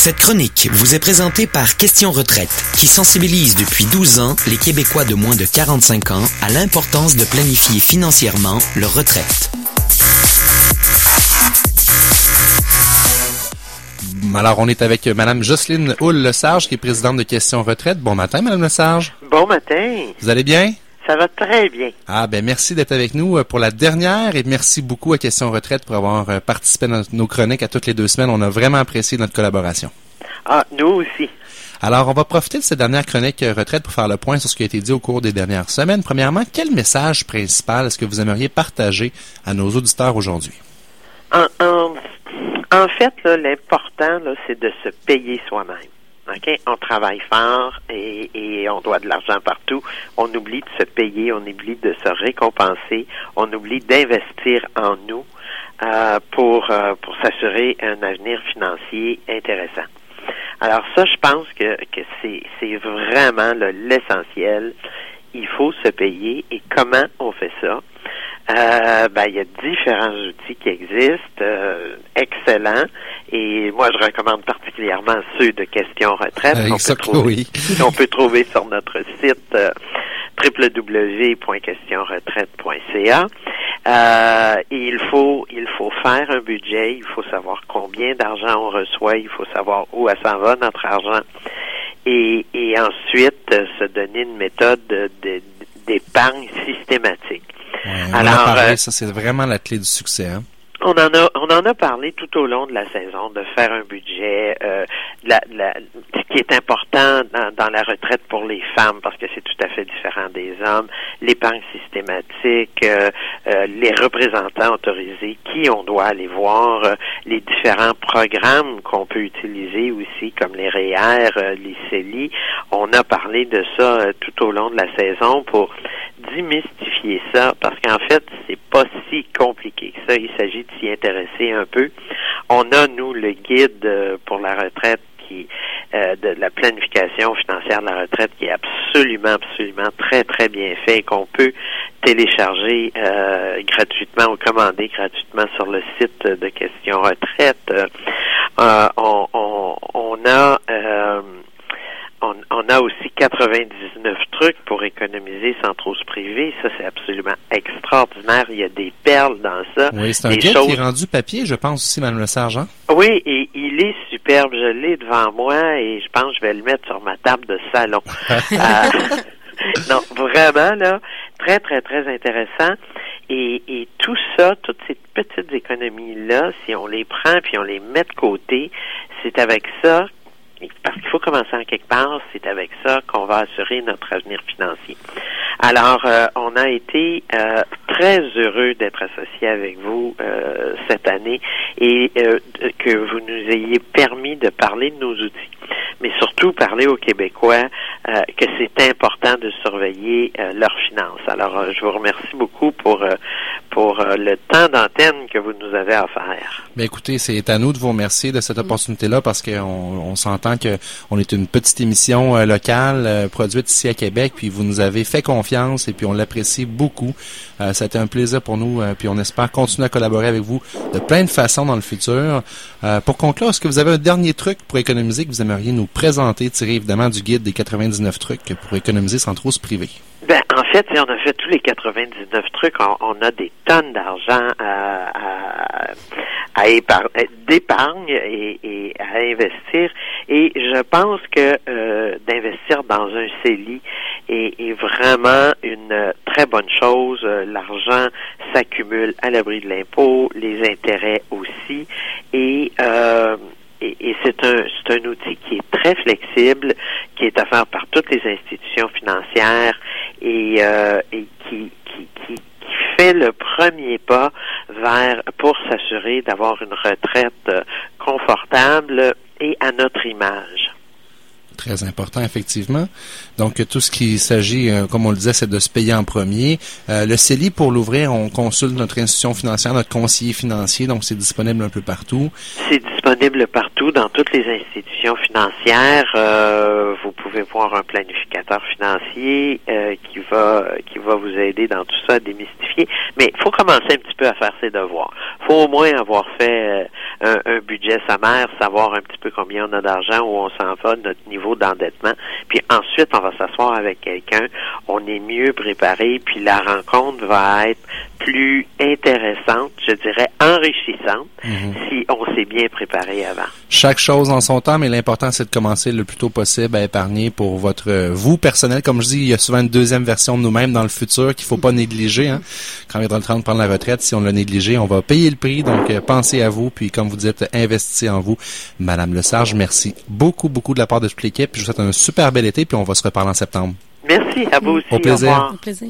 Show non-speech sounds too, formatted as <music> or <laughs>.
Cette chronique vous est présentée par Question Retraite, qui sensibilise depuis 12 ans les Québécois de moins de 45 ans à l'importance de planifier financièrement leur retraite. Alors, on est avec Madame Jocelyne Houle-Lesage, qui est présidente de Question Retraite. Bon matin, Madame Lesage. Bon matin. Vous allez bien? Ça va très bien. Ah ben merci d'être avec nous euh, pour la dernière et merci beaucoup à Question Retraite pour avoir euh, participé à nos chroniques à toutes les deux semaines. On a vraiment apprécié notre collaboration. Ah, nous aussi. Alors, on va profiter de cette dernière chronique euh, retraite pour faire le point sur ce qui a été dit au cours des dernières semaines. Premièrement, quel message principal est-ce que vous aimeriez partager à nos auditeurs aujourd'hui? En, en, fait, l'important, c'est de se payer soi-même. OK? On travaille fort et, on doit de l'argent partout. On oublie de se payer, on oublie de se récompenser, on oublie d'investir en nous euh, pour, euh, pour s'assurer un avenir financier intéressant. Alors ça, je pense que, que c'est, vraiment l'essentiel. Il faut se payer et comment on fait ça? Euh, ben, il y a différents outils qui existent, excellents, et moi je recommande particulièrement ceux de questions retraite euh, qu'on peut, trouver, <laughs> on peut trouver sur notre site euh, www.questionretraite.ca. Euh, il faut il faut faire un budget, il faut savoir combien d'argent on reçoit, il faut savoir où s'en va notre argent, et, et ensuite se donner une méthode d'épargne systématique. Alors, euh, ça c'est vraiment la clé du succès. Hein? On en a on en a parlé tout au long de la saison de faire un budget. Euh, la, la, ce qui est important dans, la retraite pour les femmes parce que c'est tout à fait différent des hommes. L'épargne systématique, euh, euh, les représentants autorisés, qui on doit aller voir, les différents programmes qu'on peut utiliser aussi comme les REER, euh, les CELI. On a parlé de ça tout au long de la saison pour démystifier ça parce qu'en fait compliqué ça. Il s'agit s'y intéresser un peu. On a, nous, le guide euh, pour la retraite euh, de la planification financière de la retraite qui est absolument, absolument très, très bien fait et qu'on peut télécharger euh, gratuitement ou commander gratuitement sur le site de Question Retraite. on, a on, on, a aussi 99 trucs pour économiser sans trop se priver. Ça, c'est absolument extraordinaire. Il y a des perles dans ça. Oui, c'est un guide qui est rendu papier, je pense aussi, Mme le Sergent. Oui, et il est superbe. Je l'ai devant moi et je pense que je vais le mettre sur ma table de salon. <laughs> euh, <laughs> non, vraiment, là, très, très, très intéressant. Et, et, tout ça, toutes ces petites économies-là, si on les prend puis on les met de côté, c'est avec ça parce qu'il faut commencer en quelque part, c'est avec ça qu'on va assurer notre avenir financier. Alors, euh, on a été euh, très heureux d'être associés avec vous euh, cette année et que vous nous ayez permis de parler de nos outils, mais surtout parler aux Québécois que c'est important de surveiller leurs finances. Alors, je vous remercie beaucoup pour pour le temps d'antenne que vous nous avez offert. Bien, écoutez, c'est à nous de vous remercier de cette opportunité-là parce qu'on on, s'entend que on est une petite émission locale produite ici à Québec, puis vous nous avez fait confiance et puis on l'apprécie beaucoup. Euh, ça a été un plaisir pour nous, euh, puis on espère continuer à collaborer avec vous de plein de façons dans le futur. Euh, pour conclure, est-ce que vous avez un dernier truc pour économiser que vous aimeriez nous présenter, tiré évidemment du guide des 99 trucs pour économiser sans trop se priver? Ben, en fait, si on a fait tous les 99 trucs, on, a des tonnes d'argent à, à, à d'épargne et, et, à investir. Et je pense que euh, d'investir dans un CELI est, vraiment une très bonne chose. L'argent s'accumule à l'abri de l'impôt, les intérêts aussi. Et euh, et, c'est un c'est un outil qui est très flexible, qui est offert par toutes les institutions financières et, euh, et qui, qui, qui, qui fait le premier pas vers pour s'assurer d'avoir une retraite confortable et à notre image. Très important, effectivement. Donc, tout ce qui s'agit, euh, comme on le disait, c'est de se payer en premier. Euh, le CELI, pour l'ouvrir, on consulte notre institution financière, notre conseiller financier, donc c'est disponible un peu partout. C'est disponible partout dans toutes les institutions financières. Euh, vous pouvez voir un planificateur financier qui va qui va vous aider dans tout ça à démystifier. Mais il faut commencer un petit peu à faire ses devoirs. Il faut au moins avoir fait un, un budget sommaire, savoir un petit peu combien on a d'argent, où on s'en va, notre niveau d'endettement. Puis ensuite, on va s'asseoir avec quelqu'un, on est mieux préparé, puis la rencontre va être plus intéressante, je dirais enrichissante, mhm. si on s'est bien préparé avant. Chaque chose en son temps, mais l'important c'est de commencer le plus tôt possible à épargner pour votre vous personnel. Comme je dis, il y a souvent une deuxième version de nous-mêmes dans le futur qu'il faut pas négliger. Hein. Quand on est dans le temps de prendre la retraite, si on l'a négligé, on va payer le prix. Donc euh, pensez à vous, puis comme vous dites, investissez en vous. Madame Le Sarge, merci beaucoup, beaucoup de la part de toute l'équipe. Je vous souhaite un super bel été, puis on va se reparler en septembre. Merci à vous aussi. Au plaisir. Au, plaisir.